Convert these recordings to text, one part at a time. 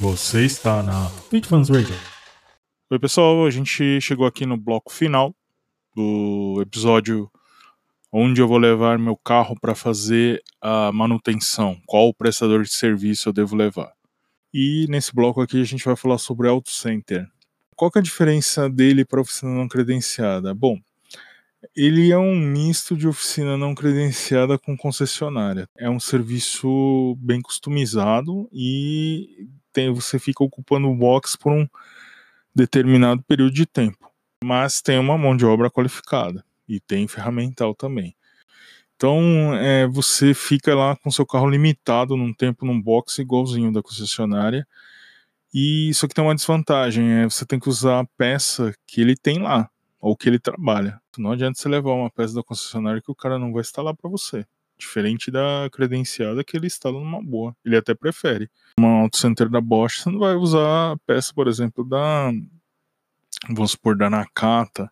Você está na Bitfans Radio. Oi, pessoal, a gente chegou aqui no bloco final do episódio onde eu vou levar meu carro para fazer a manutenção, qual prestador de serviço eu devo levar. E nesse bloco aqui a gente vai falar sobre Auto Center. Qual que é a diferença dele para oficina não credenciada? Bom, ele é um misto de oficina não credenciada com concessionária. É um serviço bem customizado e tem, você fica ocupando o box por um determinado período de tempo. Mas tem uma mão de obra qualificada e tem ferramental também. Então é, você fica lá com seu carro limitado num tempo num box igualzinho da concessionária. E isso aqui tem uma desvantagem, é você tem que usar a peça que ele tem lá ou que ele trabalha. Não adianta você levar uma peça da concessionária que o cara não vai instalar para você. Diferente da credenciada que ele instala numa boa. Ele até prefere. Uma auto center da Bosch, você não vai usar peça, por exemplo, da. Vamos supor, da Nakata,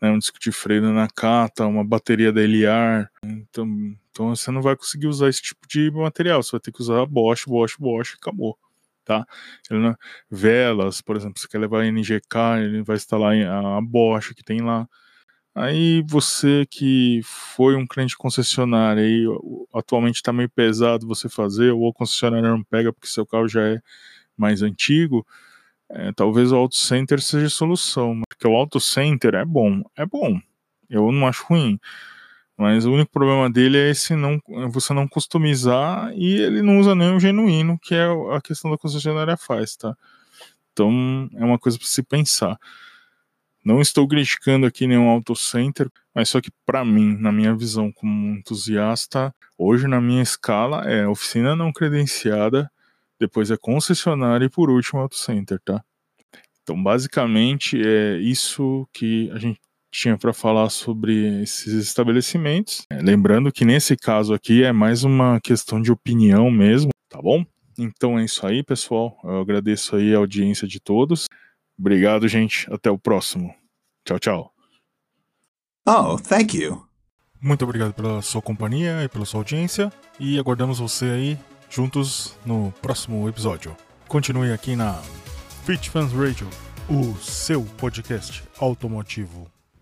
né, um disco de freio da Nakata, uma bateria da Eliar. Então, então você não vai conseguir usar esse tipo de material. Você vai ter que usar a Bosch, Bosch, Bosch acabou tá? Ele, velas, por exemplo, você quer levar NGK, ele vai instalar a Bosch que tem lá. Aí você que foi um cliente concessionário e atualmente está meio pesado você fazer, ou o concessionário não pega porque seu carro já é mais antigo, é, talvez o Auto Center seja a solução. Porque o Auto Center é bom, é bom. Eu não acho ruim. Mas o único problema dele é esse não, você não customizar e ele não usa nem o genuíno, que é a questão da concessionária faz, tá? Então é uma coisa para se pensar. Não estou criticando aqui nenhum auto center, mas só que para mim, na minha visão como entusiasta, hoje na minha escala é oficina não credenciada, depois é concessionária e por último auto center, tá? Então basicamente é isso que a gente tinha para falar sobre esses estabelecimentos. É, lembrando que nesse caso aqui é mais uma questão de opinião mesmo, tá bom? Então é isso aí, pessoal. Eu agradeço aí a audiência de todos. Obrigado, gente. Até o próximo. Tchau, tchau. Oh, thank you. Muito obrigado pela sua companhia e pela sua audiência e aguardamos você aí juntos no próximo episódio. Continue aqui na Fit Fans Radio, o seu podcast automotivo.